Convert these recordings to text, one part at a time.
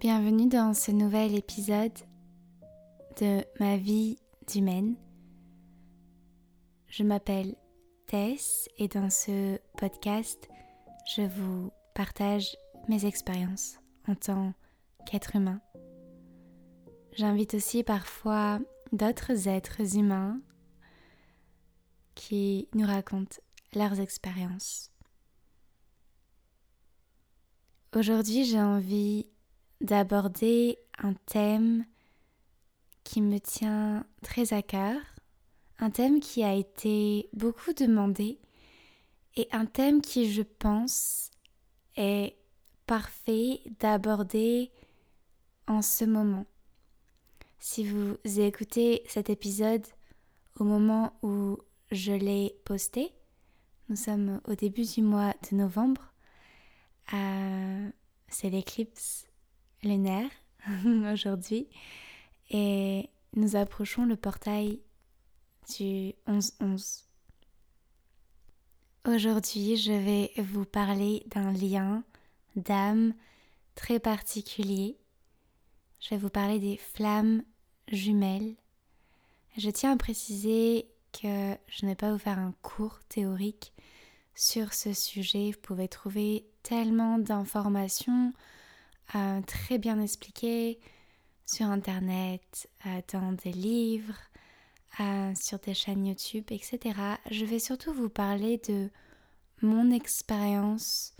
Bienvenue dans ce nouvel épisode de ma vie d'humaine. Je m'appelle Tess et dans ce podcast, je vous partage mes expériences en tant qu'être humain. J'invite aussi parfois d'autres êtres humains qui nous racontent leurs expériences. Aujourd'hui, j'ai envie d'aborder un thème qui me tient très à cœur, un thème qui a été beaucoup demandé et un thème qui, je pense, est parfait d'aborder en ce moment. Si vous écoutez cet épisode au moment où je l'ai posté, nous sommes au début du mois de novembre, euh, c'est l'éclipse lunaire aujourd'hui et nous approchons le portail du 11-11. Aujourd'hui, je vais vous parler d'un lien d'âme très particulier. Je vais vous parler des flammes jumelles. Je tiens à préciser que je ne vais pas vous faire un cours théorique sur ce sujet. Vous pouvez trouver tellement d'informations euh, très bien expliquées sur Internet, euh, dans des livres, euh, sur des chaînes YouTube, etc. Je vais surtout vous parler de mon expérience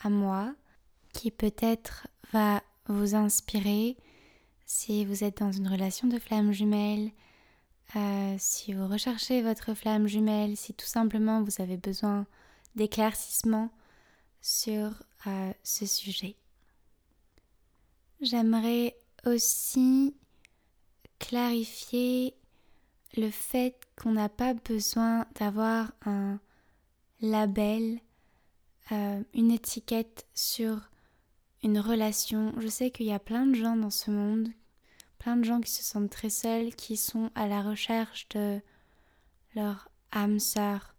à moi qui peut-être va vous inspirer si vous êtes dans une relation de flamme jumelle, si vous recherchez votre flamme jumelle, si tout simplement vous avez besoin d'éclaircissement sur ce sujet. J'aimerais aussi clarifier le fait qu'on n'a pas besoin d'avoir un label, euh, une étiquette sur une relation. Je sais qu'il y a plein de gens dans ce monde, plein de gens qui se sentent très seuls, qui sont à la recherche de leur âme sœur,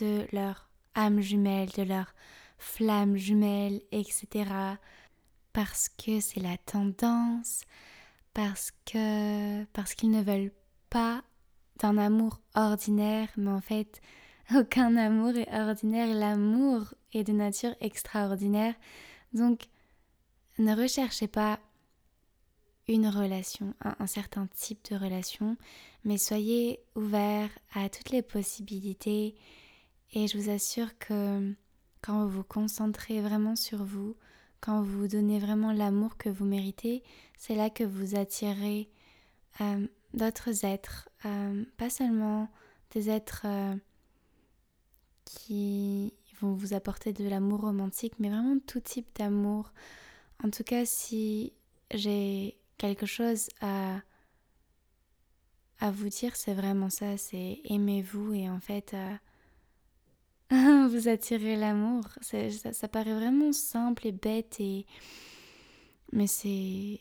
de leur âme jumelle, de leur flamme jumelle, etc parce que c'est la tendance, parce que parce qu'ils ne veulent pas d'un amour ordinaire, mais en fait, aucun amour est ordinaire, l'amour est de nature extraordinaire. Donc, ne recherchez pas une relation, un, un certain type de relation, mais soyez ouverts à toutes les possibilités et je vous assure que quand vous vous concentrez vraiment sur vous, quand vous donnez vraiment l'amour que vous méritez, c'est là que vous attirez euh, d'autres êtres, euh, pas seulement des êtres euh, qui vont vous apporter de l'amour romantique, mais vraiment tout type d'amour. En tout cas, si j'ai quelque chose à, à vous dire, c'est vraiment ça, c'est aimez-vous et en fait vous attirez l'amour. Ça, paraît vraiment simple et bête, mais c'est.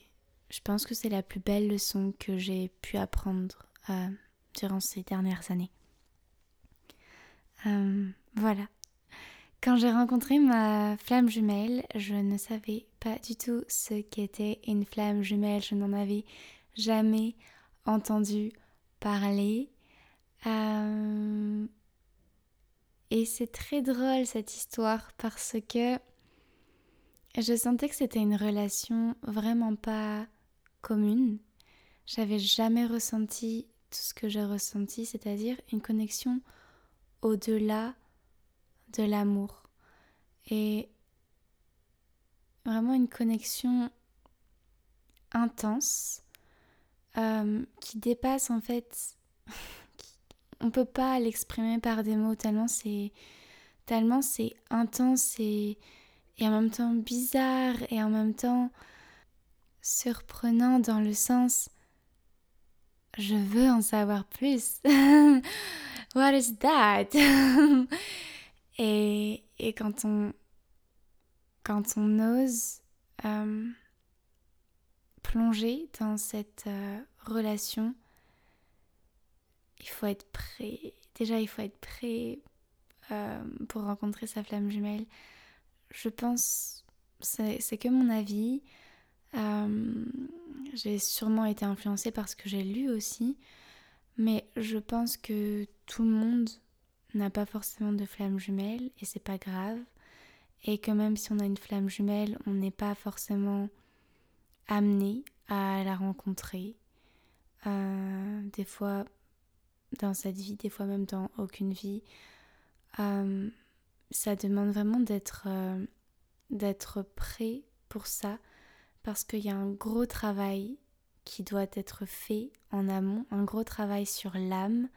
Je pense que c'est la plus belle leçon que j'ai pu apprendre euh, durant ces dernières années. Euh, voilà. Quand j'ai rencontré ma flamme jumelle, je ne savais pas du tout ce qu'était une flamme jumelle. Je n'en avais jamais entendu parler. Euh, et c'est très drôle cette histoire parce que je sentais que c'était une relation vraiment pas commune. J'avais jamais ressenti tout ce que j'ai ressenti, c'est-à-dire une connexion au-delà de l'amour. Et vraiment une connexion intense euh, qui dépasse en fait on peut pas l'exprimer par des mots tellement c'est tellement c'est intense et, et en même temps bizarre et en même temps surprenant dans le sens je veux en savoir plus. What is that? et, et quand on quand on ose euh, plonger dans cette euh, relation il faut être prêt. Déjà, il faut être prêt euh, pour rencontrer sa flamme jumelle. Je pense, c'est que mon avis, Euh, j'ai sûrement été influencée par ce que j'ai lu aussi, mais je pense que tout le monde n'a pas forcément de flamme jumelle et c'est pas grave. Et que même si on a une flamme jumelle, on n'est pas forcément amené à la rencontrer. Euh, des fois dans cette vie, des fois même dans aucune vie. Euh, ça demande vraiment d'être euh, d'être prêt pour ça parce qu'il y a un gros travail qui doit être fait en amont, un gros travail sur l'âme.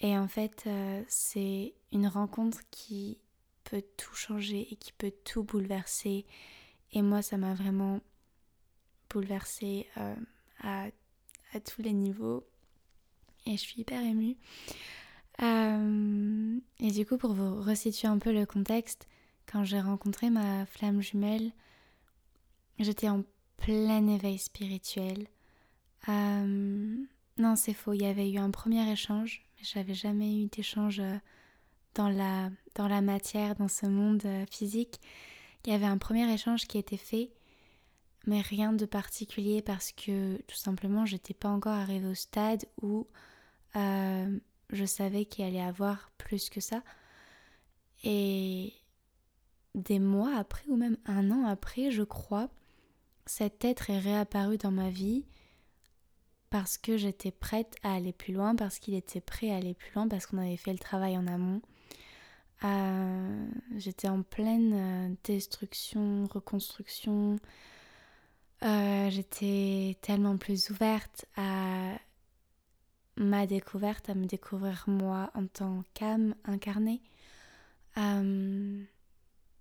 Et en fait, euh, c'est une rencontre qui peut tout changer et qui peut tout bouleverser. Et moi, ça m'a vraiment bouleversée à, tous les niveaux. Et je suis hyper émue. Euh, et du coup, pour vous resituer un peu le contexte, quand j'ai rencontré ma flamme jumelle, j'étais en plein éveil spirituel. Euh, non, c'est faux, il y avait eu un premier échange, mais j'avais jamais eu d'échange euh, dans la, dans la matière, dans ce monde physique. Il y avait un premier échange qui était fait, mais rien de particulier parce que tout simplement j'étais pas encore arrivée au stade où je savais qu'il allait avoir plus que ça. Et des mois après, ou même un an après, je crois, cet être est réapparu dans ma vie parce que j'étais prête à aller plus loin, parce qu'il était prêt à aller plus loin, parce qu'on avait fait le travail en amont. Euh, j'étais en pleine euh, destruction, reconstruction. Euh, j'étais tellement plus ouverte à ma découverte, à me découvrir moi en tant qu'âme incarnée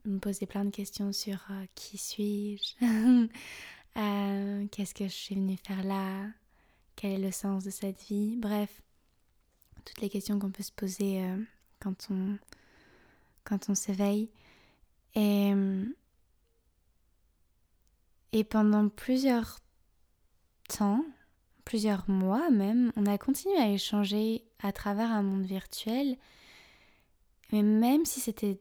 me poser plein de questions sur euh, qui suis-je, euh, qu'est-ce que je suis venue faire là, quel est le sens de cette vie, bref, toutes les questions qu'on peut se poser euh, quand on, quand on s'éveille. Et, et pendant plusieurs temps, plusieurs mois même, on a continué à échanger à travers un monde virtuel. Mais même si c'était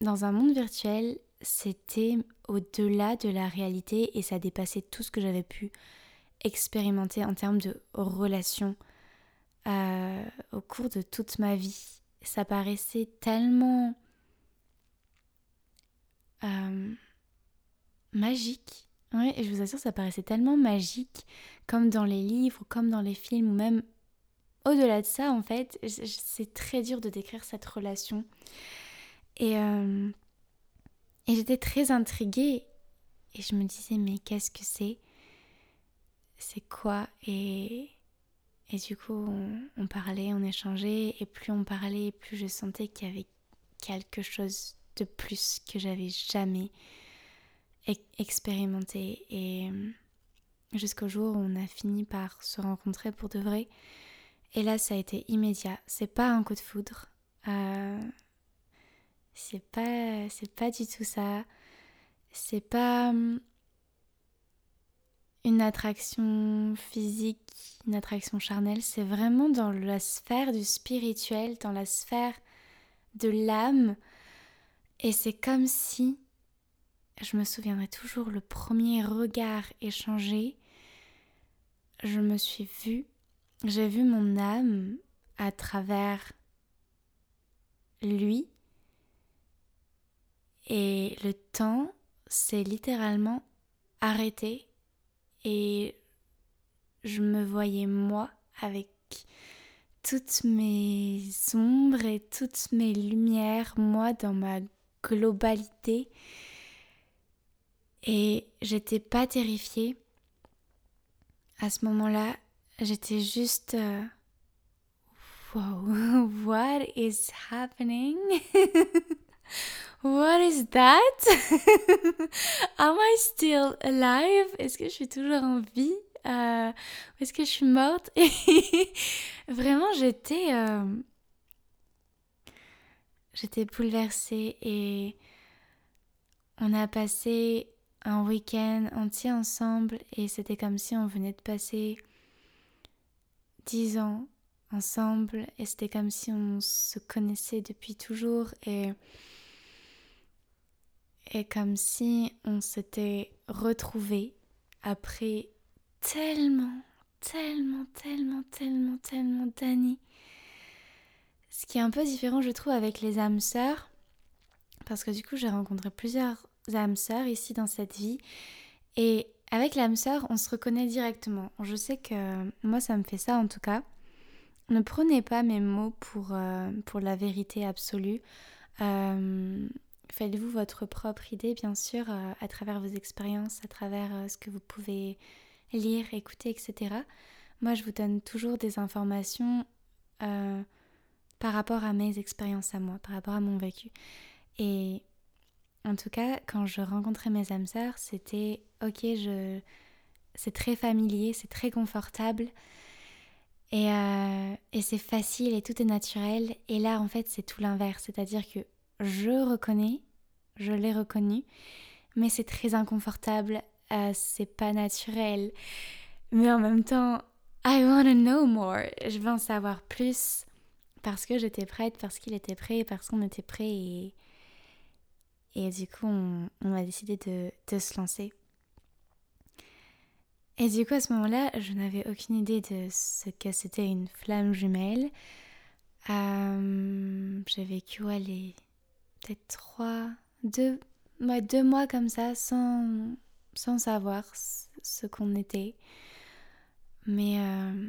dans un monde virtuel, c'était au-delà de la réalité et ça dépassait tout ce que j'avais pu expérimenter en termes de relations euh, au cours de toute ma vie. Ça paraissait tellement euh, magique. Et je vous assure, ça paraissait tellement magique, comme dans les livres, comme dans les films, ou même au-delà de ça, en fait, c'est très dur de décrire cette relation. Et, euh, et j'étais très intriguée. Et je me disais, mais qu'est-ce que c'est? C'est quoi? Et, et du coup, on, parlait, on échangeait. Et plus on parlait, plus je sentais qu'il y avait quelque chose de plus que j'avais jamais expérimenté. Et euh, jusqu'au jour où on a fini par se rencontrer pour de vrai. Et là, ça a été immédiat. C'est pas un coup de foudre. Euh, c'est pas, c'est pas du tout ça. C'est pas hum, une attraction physique, une attraction charnelle. C'est vraiment dans la sphère du spirituel, dans la sphère de l'âme. Et c'est comme si, je me souviendrai toujours, le premier regard échangé, je me suis vue, j'ai vu mon âme à travers lui. Et le temps s'est littéralement arrêté. Et je me voyais moi avec toutes mes ombres et toutes mes lumières, moi dans ma globalité. Et j'étais pas terrifiée. À ce moment-là, j'étais juste euh, Wow, what is happening? What is that? Am I still alive? Est-ce que je suis toujours en vie? Euh, est-ce que je suis morte? vraiment, j'étais. Euh, j'étais bouleversée et on a passé un week-end entier ensemble et c'était comme si on venait de passer dix ans ensemble et c'était comme si on se connaissait depuis toujours et et comme si on s'était retrouvés après tellement, tellement, tellement, tellement, tellement d'années. Ce qui est un peu différent, je trouve, avec les âmes sœurs, parce que du coup, j'ai rencontré plusieurs âmes sœurs ici dans cette vie. Et avec l'âme sœur, on se reconnaît directement. Je sais que moi, ça me fait ça en tout cas. Ne prenez pas mes mots pour, euh, pour la vérité absolue. Euh, faites-vous votre propre idée, bien sûr, euh, à travers vos expériences, à travers ce que vous pouvez lire, écouter, etc. Moi, je vous donne toujours des informations par rapport à mes expériences à moi, par rapport à mon vécu. Et en tout cas, quand je rencontrais mes âmes sœurs, c'était ok, je... c'est très familier, c'est très confortable. Et, euh, et c'est facile et tout est naturel. Et là, en fait, c'est tout l'inverse. C'est-à-dire que je reconnais, je l'ai reconnu, mais c'est très inconfortable, euh, c'est pas naturel. Mais en même temps, I want to know more. Je veux en savoir plus parce que j'étais prête, parce qu'il était prêt, parce qu'on était prêt. Et, et du coup, on, a décidé de, se lancer. Et du coup, à ce moment-là, je n'avais aucune idée de ce que c'était une flamme jumelle. Euh, j'ai vécu les peut-être trois, deux, deux mois comme ça sans, sans savoir ce qu'on était. Mais euh,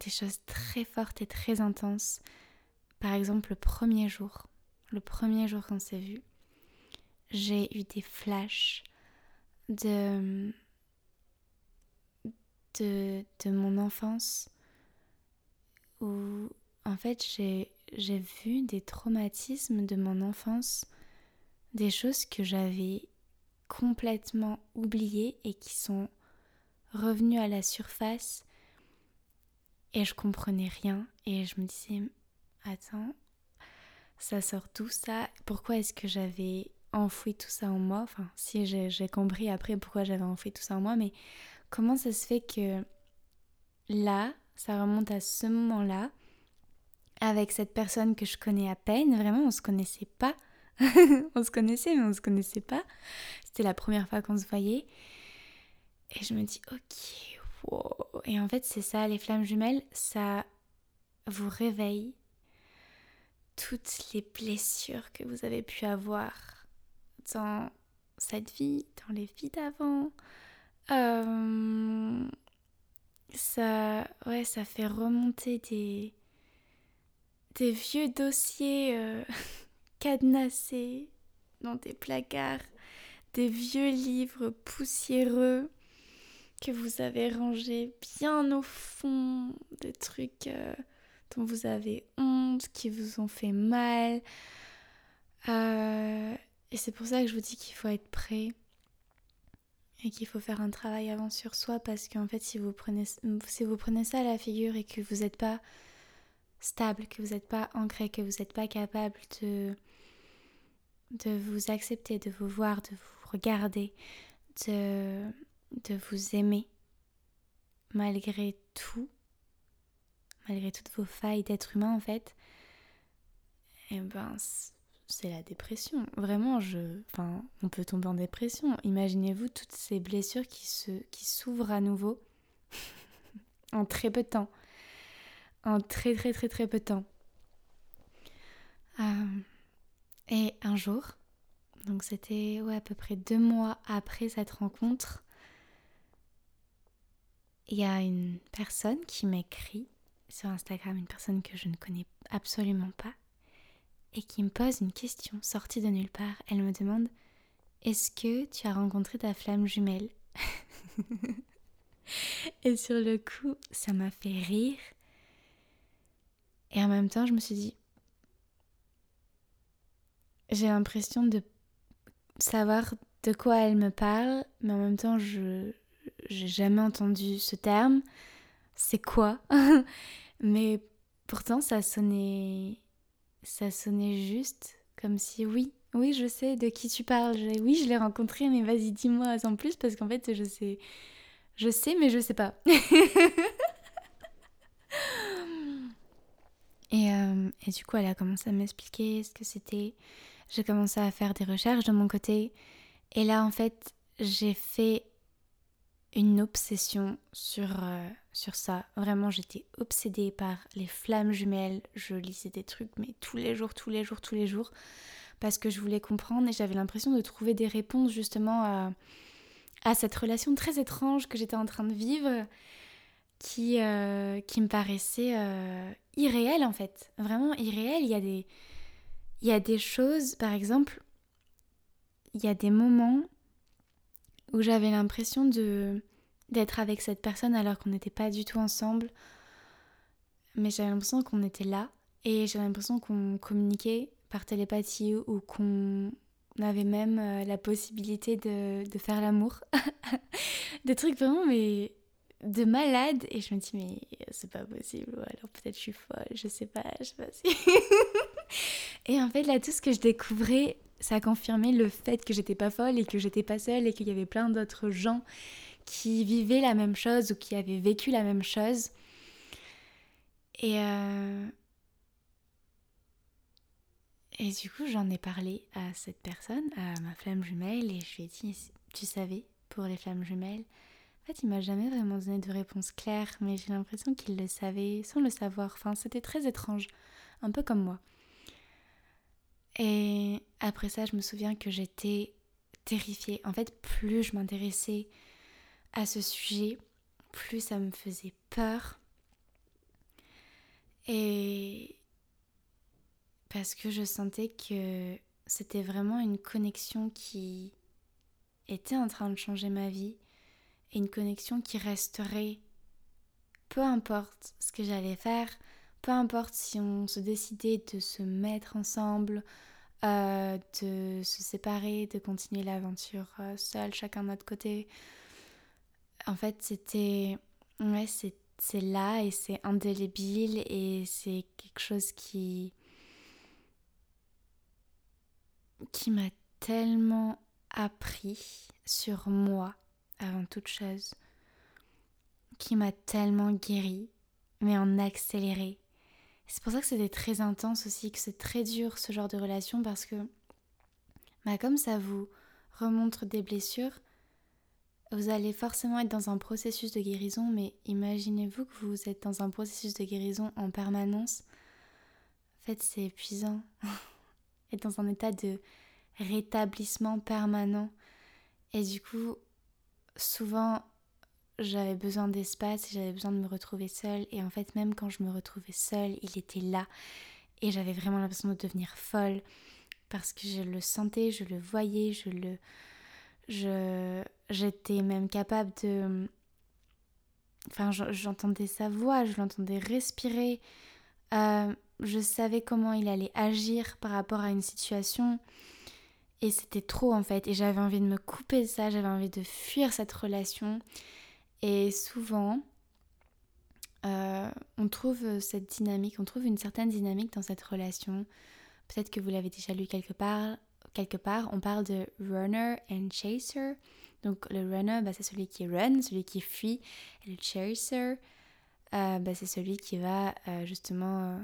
des choses très fortes et très intenses. Par exemple, le premier jour, le premier jour qu'on s'est vu, j'ai eu des flashs de de, mon enfance où en fait j'ai, j'ai vu des traumatismes de mon enfance, des choses que j'avais complètement oubliées et qui sont revenues à la surface et je comprenais rien et je me disais attends ça sort d'où ça? Pourquoi est-ce que j'avais enfoui tout ça en moi enfin si j'ai, compris après pourquoi j'avais enfoui tout ça en moi mais comment ça se fait que là, ça remonte à ce moment-là, avec cette personne que je connais à peine, vraiment on se connaissait pas. on se connaissait mais on se connaissait pas. C'était la première fois qu'on se voyait. Et je me dis ok, wow. Et en fait c'est ça, les flammes jumelles, ça vous réveille toutes les blessures que vous avez pu avoir dans cette vie, dans les vies d'avant, euh, ça, ouais, fait remonter des, des vieux dossiers euh, cadenassés dans des placards, des vieux livres poussiéreux que vous avez rangés bien au fond, des trucs euh, dont vous avez honte, qui vous ont fait mal. Et c'est pour ça que je vous dis qu'il faut être prêt et qu'il faut faire un travail avant sur soi parce qu'en fait si vous prenez si vous prenez ça à la figure et que vous n'êtes pas stable, que vous n'êtes pas ancré, que vous n'êtes pas capable de de vous accepter, de vous voir, de vous regarder, de, de vous aimer malgré tout, malgré toutes vos failles d'être humain en fait, et eh ben c'est la dépression. Vraiment, je, enfin, on peut tomber en dépression. Imaginez-vous toutes ces blessures qui se, qui s'ouvrent à nouveau en très peu de temps, en très très très très peu de temps. Euh, et un jour, donc c'était à peu près deux mois après cette rencontre, il y a une personne qui m'écrit sur Instagram, une personne que je ne connais absolument pas, et qui me pose une question sortie de nulle part. Elle me demande Est-ce que tu as rencontré ta flamme jumelle? Et sur le coup, ça m'a fait rire. Et en même temps, je me suis dit J'ai l'impression de savoir de quoi elle me parle, mais en même temps, je j'ai jamais entendu ce terme. C'est quoi? Mais pourtant, ça sonnait ça sonnait juste comme si oui, oui, je sais de qui tu parles. Oui, je l'ai rencontré, mais vas-y, dis-moi en plus parce qu'en fait, je sais, je sais, mais je sais pas. et, euh, et, du coup, elle a commencé à m'expliquer ce que c'était. J'ai commencé à faire des recherches de mon côté. Et là, en fait, j'ai fait une obsession sur, euh, sur ça. Vraiment, j'étais obsédée par les flammes jumelles. Je lisais des trucs, mais tous les jours, tous les jours, tous les jours, parce que je voulais comprendre et j'avais l'impression de trouver des réponses justement à, à cette relation très étrange que j'étais en train de vivre, qui, euh, qui me paraissait euh, irréelle en fait. Vraiment irréelle. Il y a des, il y a des choses, par exemple, il y a des moments où j'avais l'impression de d'être avec cette personne alors qu'on n'était pas du tout ensemble. Mais j'avais l'impression qu'on était là et j'avais l'impression qu'on communiquait par télépathie ou qu'on avait même euh, la possibilité de, de faire l'amour. Des trucs vraiment mais de malade et je me dis mais c'est pas possible ou alors peut-être je suis folle, je sais pas, je sais pas si... et en fait là tout ce que je découvrais ça a confirmé le fait que j'étais pas folle et que j'étais pas seule et qu'il y avait plein d'autres gens qui vivaient la même chose ou qui avaient vécu la même chose. Et, euh, et du coup, j'en ai parlé à cette personne, à ma flamme jumelle, et je lui ai dit, tu savais, pour les flammes jumelles, en fait, il m'a jamais vraiment donné de réponse claire, mais j'ai l'impression qu'il le savait sans le savoir. Enfin, c'était très étrange, un peu comme moi. Et après ça, je me souviens que j'étais terrifiée. En fait, plus je m'intéressais à ce sujet, plus ça me faisait peur. Et parce que je sentais que c'était vraiment une connexion qui était en train de changer ma vie et une connexion qui resterait peu importe ce que j'allais faire, peu importe si on se décidait de se mettre ensemble, euh, de se séparer, de continuer l'aventure euh, seul, chacun de notre côté. En fait, c'était. Ouais, c'est là et c'est indélébile et c'est quelque chose qui. qui m'a tellement appris sur moi avant toute chose, qui m'a tellement guéri, mais en accéléré c'est pour ça que c'était très intense aussi, que c'est très dur ce genre de relation parce que bah, comme ça vous remontre des blessures, vous allez forcément être dans un processus de guérison, mais imaginez-vous que vous êtes dans un processus de guérison en permanence. En fait, c'est épuisant. être dans un état de rétablissement permanent. Et du coup, souvent, j'avais besoin d'espace j'avais besoin de me retrouver seule. Et en fait, même quand je me retrouvais seule, il était là. Et j'avais vraiment l'impression de devenir folle parce que je le sentais, je le voyais, je le. Je, j'étais même capable de. Enfin, j'entendais sa voix, je l'entendais respirer. Euh, je savais comment il allait agir par rapport à une situation. Et c'était trop en fait. Et j'avais envie de me couper de ça, j'avais envie de fuir cette relation. Et souvent, euh, on trouve cette dynamique, on trouve une certaine dynamique dans cette relation. Peut-être que vous l'avez déjà lu quelque part. Quelque part, on parle de runner and chaser. Donc le runner, bah, c'est celui qui run, celui qui fuit. Et le chaser, euh, bah, c'est celui qui va euh, justement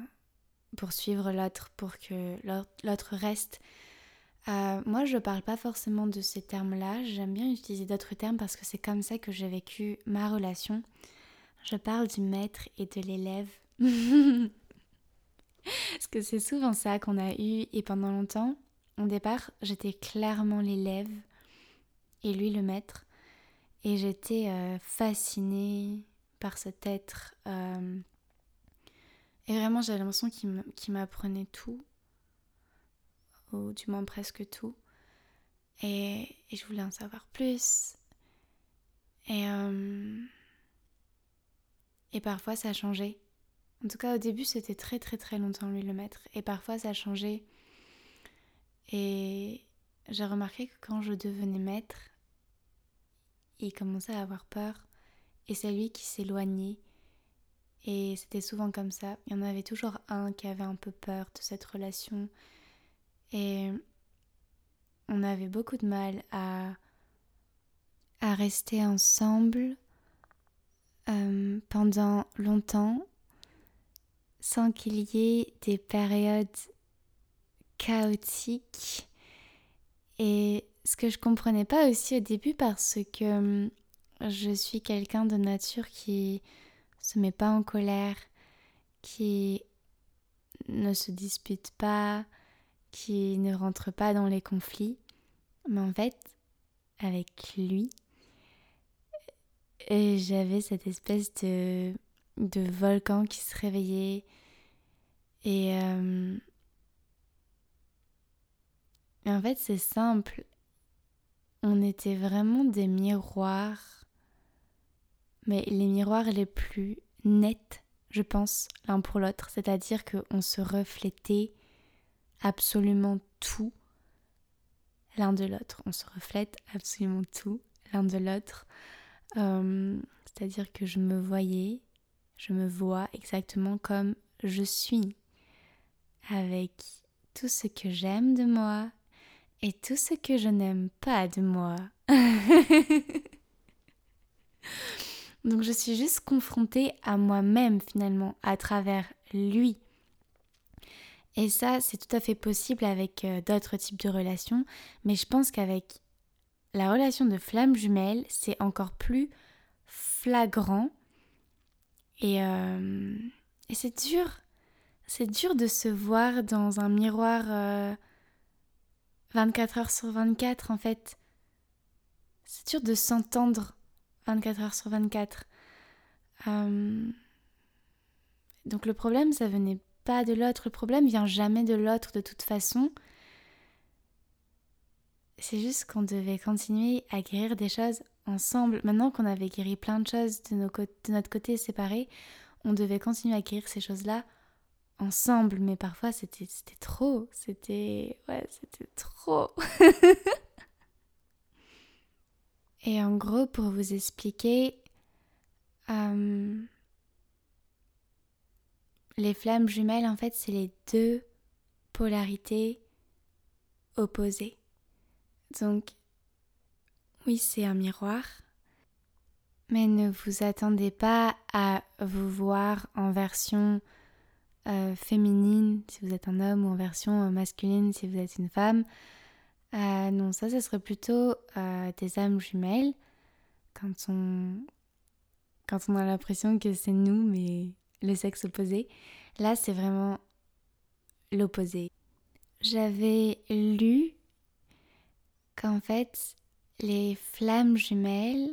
poursuivre l'autre pour que l'autre reste. Euh, moi, je parle pas forcément de ces termes-là. J'aime bien utiliser d'autres termes parce que c'est comme ça que j'ai vécu ma relation. Je parle du maître et de l'élève. parce que c'est souvent ça qu'on a eu et pendant longtemps, au départ, j'étais clairement l'élève et lui le maître. Et j'étais euh, fascinée par cet être. Euh, et vraiment, j'avais l'impression qu'il m'apprenait tout du moins presque tout. Et, je voulais en savoir plus. Et, euh, et parfois ça changé. En tout cas au début c'était très très très longtemps lui le maître. Et parfois ça changé. Et j'ai remarqué que quand je devenais maître, il commençait à avoir peur. Et c'est lui qui s'éloignait. Et c'était souvent comme ça. Il y en avait toujours un qui avait un peu peur de cette relation et on avait beaucoup de mal à, rester ensemble euh, pendant longtemps sans qu'il y ait des périodes chaotiques. Et ce que je comprenais pas aussi au début parce que je suis quelqu'un de nature qui se met pas en colère, qui ne se dispute pas, qui ne rentre pas dans les conflits. Mais en fait, avec lui, j'avais cette espèce de, de volcan qui se réveillait. Et, euh, et en fait, c'est simple. On était vraiment des miroirs, mais les miroirs les plus nets, je pense, l'un pour l'autre. C'est-à-dire qu'on se reflétait absolument tout l'un de l'autre. On se reflète absolument tout l'un de l'autre. Euh, c'est-à-dire que je me voyais, je me vois exactement comme je suis, avec tout ce que j'aime de moi et tout ce que je n'aime pas de moi. Donc je suis juste confrontée à moi-même finalement, à travers lui. Et ça, c'est tout à fait possible avec euh, d'autres types de relations, mais je pense qu'avec la relation de flamme jumelle, c'est encore plus flagrant. Et, euh, c'est dur. C'est dur de se voir dans un miroir 24 euh, heures sur 24 en fait. C'est dur de s'entendre 24 heures sur 24. donc le problème, ça venait pas de l'autre. Le problème vient jamais de l'autre de toute façon. C'est juste qu'on devait continuer à guérir des choses ensemble. Maintenant qu'on avait guéri plein de choses de, notre côté séparés, on devait continuer à guérir ces choses-là ensemble. Mais parfois c'était trop. C'était. Ouais, c'était trop. Et en gros, pour vous expliquer, euh, les flammes jumelles, en fait, c'est les deux polarités opposées. Donc, oui, c'est un miroir, mais ne vous attendez pas à vous voir en version euh, féminine si vous êtes un homme ou en version euh, masculine si vous êtes une femme. Euh, non, ça, ce serait plutôt des âmes jumelles quand on, quand on a l'impression que c'est nous, mais le sexe opposé. Là, c'est vraiment l'opposé. J'avais lu qu'en fait, les flammes jumelles,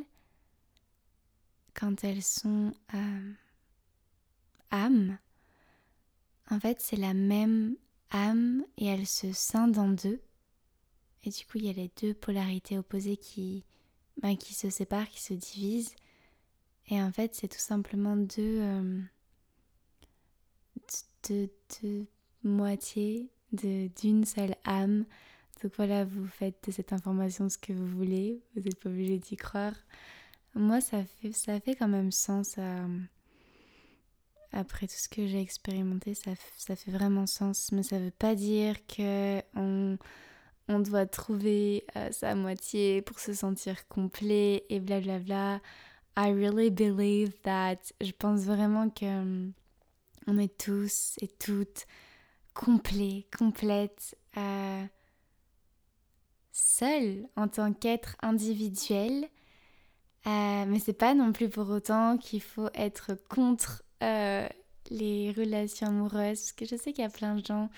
quand elles sont euh, âmes, en fait, c'est la même âme et elles se scindent en deux. Et du coup, il y a les deux polarités opposées qui, ben, qui se séparent, qui se divisent. Et en fait, c'est tout simplement deux, euh, de, de moitié d'une seule âme. Donc voilà, vous faites de cette information ce que vous voulez, vous n'êtes pas obligé d'y croire. Moi, ça fait, ça fait quand même sens après tout ce que j'ai expérimenté, ça, ça, fait vraiment sens. Mais ça veut pas dire que on doit trouver euh, sa moitié pour se sentir complet et blablabla. I really believe that. Je pense vraiment que on est tous et toutes complets, complètes, euh, seuls en tant qu'être individuel. Euh, mais c'est pas non plus pour autant qu'il faut être contre euh, les relations amoureuses, parce que je sais qu'il y a plein de gens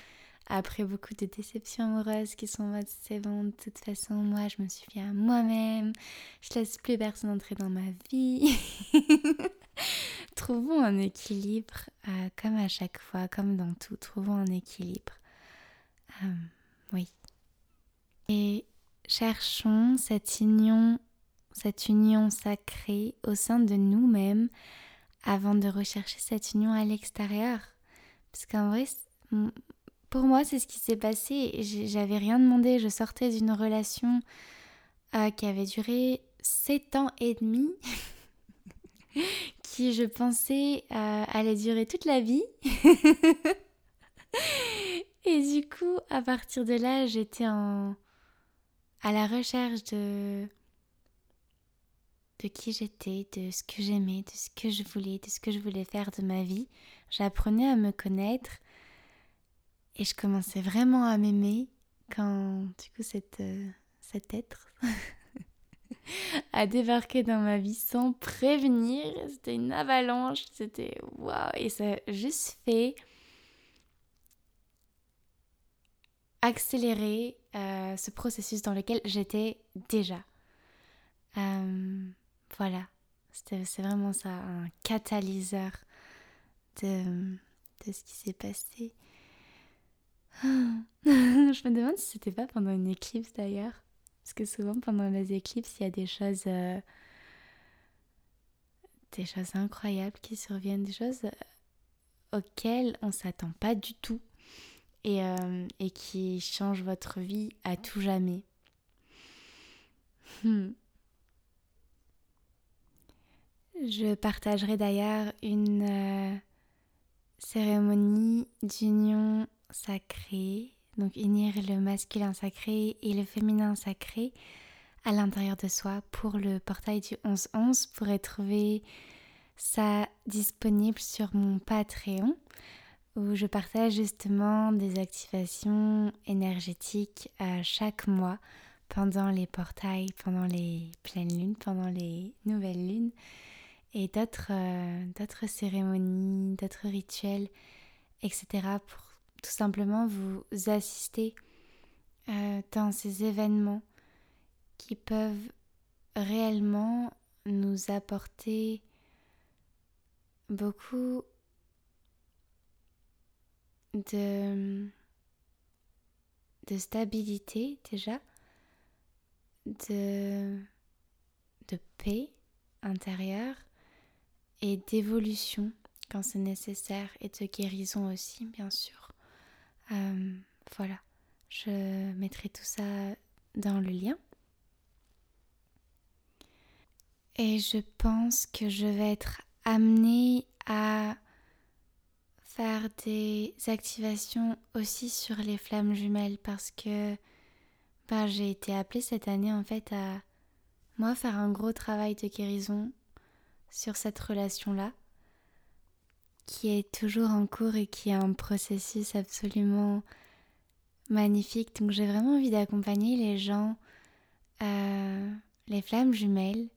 après beaucoup de déceptions amoureuses qui sont en mode c'est bon, de toute façon, moi je me suis fait à moi-même, je laisse plus personne entrer dans ma vie. trouvons un équilibre, euh, comme à chaque fois, comme dans tout, trouvons un équilibre. Euh, oui. Et cherchons cette union, cette union sacrée au sein de nous-mêmes avant de rechercher cette union à l'extérieur. Parce qu'en vrai, pour moi, c'est ce qui s'est passé. J'avais rien demandé. Je sortais d'une relation euh, qui avait duré sept ans et demi. qui je pensais euh, allait durer toute la vie. et du coup, à partir de là, j'étais en... à la recherche de de qui j'étais, de ce que j'aimais, de ce que je voulais, de ce que je voulais faire de ma vie. J'apprenais à me connaître et je commençais vraiment à m'aimer quand, du coup, cette, euh, cet être a débarqué dans ma vie sans prévenir. C'était une avalanche, c'était waouh, et ça a juste fait accélérer euh, ce processus dans lequel j'étais déjà. Euh, voilà, c'est vraiment ça, un catalyseur de, de ce qui s'est passé. je me demande si c'était pas pendant une éclipse d'ailleurs. Parce que souvent pendant les éclipses, il y a des choses, euh, des choses incroyables qui surviennent, des choses euh, auxquelles on s'attend pas du tout et, euh, et, qui changent votre vie à tout jamais. Hmm. Je partagerai d'ailleurs une cérémonie d'union sacrée donc unir le masculin sacré et le féminin sacré à l'intérieur de soi pour le portail du 11-11. Vous pourrez trouver ça disponible sur mon Patreon où je partage justement des activations énergétiques à chaque mois pendant les portails, pendant les pleines lunes, pendant les nouvelles lunes et d'autres euh, cérémonies, d'autres rituels, etc. tout simplement vous assister euh, dans ces événements qui peuvent réellement nous apporter beaucoup de, stabilité déjà, de paix intérieure et d'évolution quand c'est nécessaire et de guérison aussi bien sûr. Euh, voilà, je mettrai tout ça dans le lien. Et je pense que je vais être amenée à faire des activations aussi sur les flammes jumelles parce que bah, j'ai été appelée cette année en fait à moi faire un gros travail de guérison sur cette relation-là qui est toujours en cours et qui est un processus absolument magnifique. Donc j'ai vraiment envie d'accompagner les gens, euh, les flammes jumelles,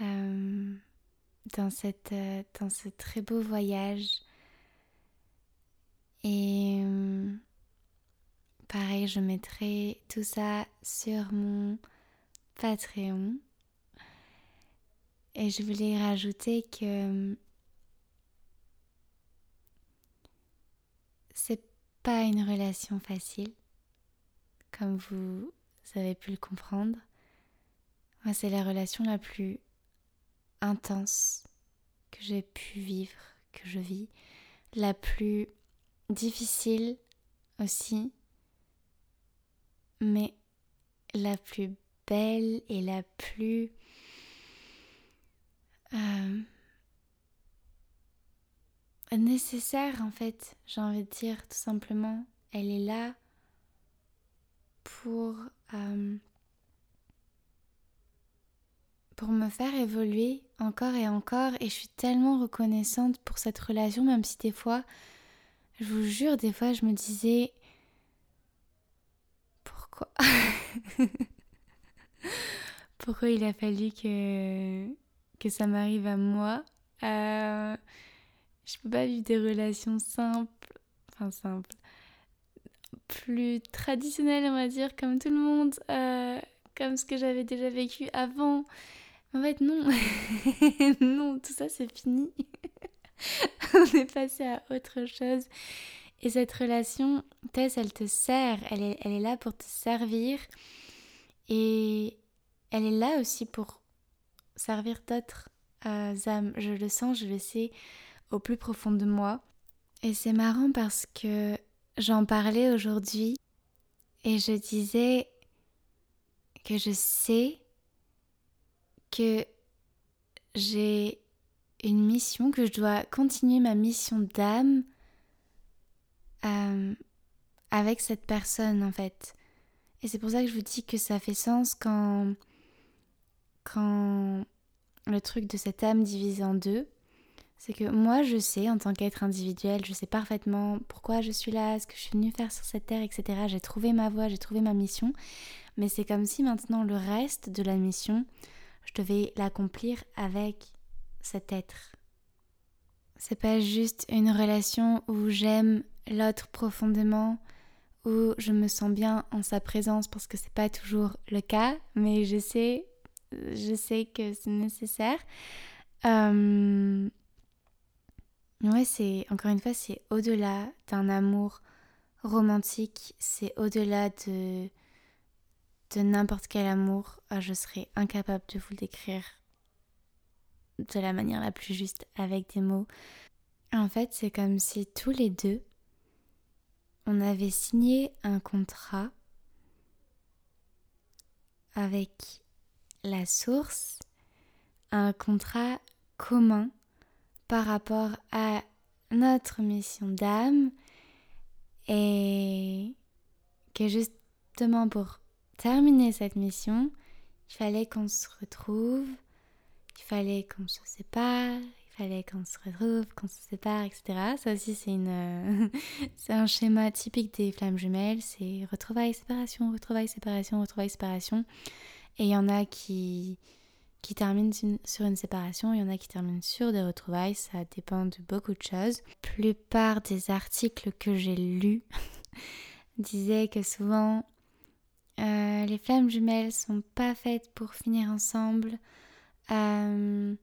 euh, dans, cette, euh, dans ce très beau voyage. Et pareil, je mettrai tout ça sur mon Patreon. Et je voulais rajouter que c'est pas une relation facile, comme vous avez pu le comprendre. Moi, c'est la relation la plus intense que j'ai pu vivre, que je vis, la plus difficile aussi, mais la plus belle et la plus euh, nécessaire en fait, j'ai envie de dire tout simplement. Elle est là pour, euh, pour me faire évoluer encore et encore et je suis tellement reconnaissante pour cette relation même si des fois, je vous jure, des fois je me disais pourquoi? Pourquoi il a fallu que, que ça m'arrive à moi? Euh, je peux pas vivre des relations simples, enfin simples, plus traditionnelles, on va dire, comme tout le monde, euh, comme ce que j'avais déjà vécu avant. En fait, non, non, tout ça c'est fini. on est passé à autre chose. Et cette relation, Tess, elle te sert, elle est, elle est là pour te servir. Et elle est là aussi pour servir d'autres euh, âmes. Je le sens, je le sais au plus profond de moi. Et c'est marrant parce que j'en parlais aujourd'hui et je disais que je sais que j'ai une mission, que je dois continuer ma mission d'âme euh, avec cette personne en fait. Et c'est pour ça que je vous dis que ça fait sens quand, quand le truc de cette âme divisée en deux, c'est que moi je sais en tant qu'être individuel, je sais parfaitement pourquoi je suis là, ce que je suis venue faire sur cette terre, etc. J'ai trouvé ma voie, j'ai trouvé ma mission, mais c'est comme si maintenant le reste de la mission, je devais l'accomplir avec cet être. C'est pas juste une relation où j'aime l'autre profondément, où je me sens bien en sa présence parce que c'est pas toujours le cas, mais je sais, je sais que c'est nécessaire. Euh, Ouais, c'est encore une fois, c'est au-delà d'un amour romantique, c'est au-delà de de n'importe quel amour. Ah, je serais incapable de vous le décrire de la manière la plus juste avec des mots. En fait, c'est comme si tous les deux on avait signé un contrat avec la source, un contrat commun par rapport à notre mission d'âme et que justement pour terminer cette mission, il fallait qu'on se retrouve, il fallait qu'on se sépare, il fallait qu'on se retrouve, qu'on se sépare, etc. Ça aussi c'est une, c'est un schéma typique des flammes jumelles, c'est retrouvailles, séparation, retrouvailles, séparation, retrouvailles, séparation. Et il y en a qui qui terminent sur une séparation, il y en a qui terminent sur des retrouvailles, ça dépend de beaucoup de choses. La plupart des articles que j'ai lus disaient que souvent euh, les flammes jumelles sont pas faites pour finir ensemble. Euh,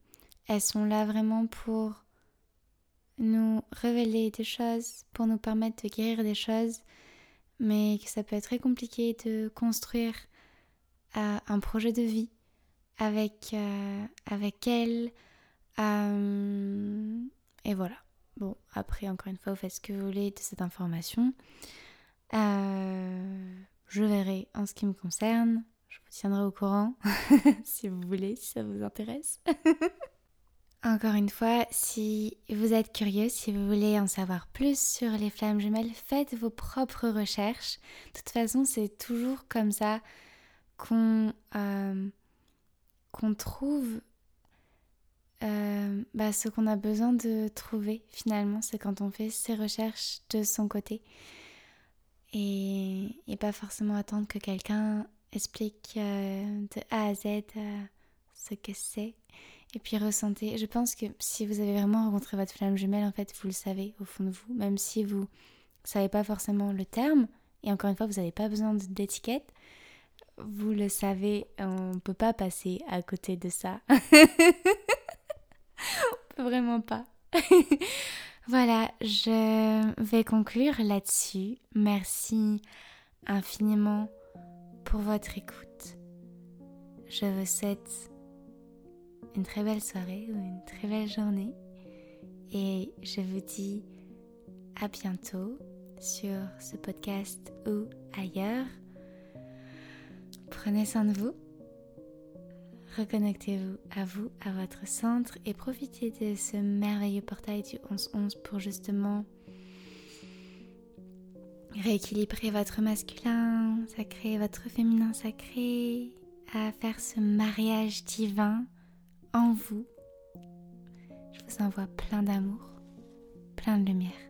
elles sont là vraiment pour nous révéler des choses, pour nous permettre de guérir des choses, mais que ça peut être très compliqué de construire euh, un projet de vie avec, euh, avec elle. Euh, et voilà. Bon, après, encore une fois, vous faites ce que vous voulez de cette information. Euh, je verrai en ce qui me concerne. Je vous tiendrai au courant si vous voulez, si ça vous intéresse. Encore une fois, si vous êtes curieux, si vous voulez en savoir plus sur les flammes jumelles, faites vos propres recherches. De toute façon, c'est toujours comme ça qu'on qu'on trouve euh, bah, ce qu'on a besoin de trouver finalement, c'est quand on fait ses recherches de son côté. Et, pas forcément attendre que quelqu'un explique euh, de A à Z euh, ce que c'est. Et puis ressentez. Je pense que si vous avez vraiment rencontré votre flamme jumelle, en fait, vous le savez au fond de vous, même si vous savez pas forcément le terme. Et encore une fois, vous n'avez pas besoin d'étiquette vous le savez, on ne peut pas passer à côté de ça. on peut vraiment pas. voilà, je vais conclure là-dessus. Merci infiniment pour votre écoute. Je vous souhaite une très belle soirée ou une très belle journée. Et je vous dis à bientôt sur ce podcast ou ailleurs. Prenez soin de vous. Reconnectez-vous à vous, à votre centre et profitez de ce merveilleux portail du 11-11 pour justement rééquilibrer votre masculin sacré, votre féminin sacré, à faire ce mariage divin en vous. Je vous envoie plein d'amour, plein de lumière.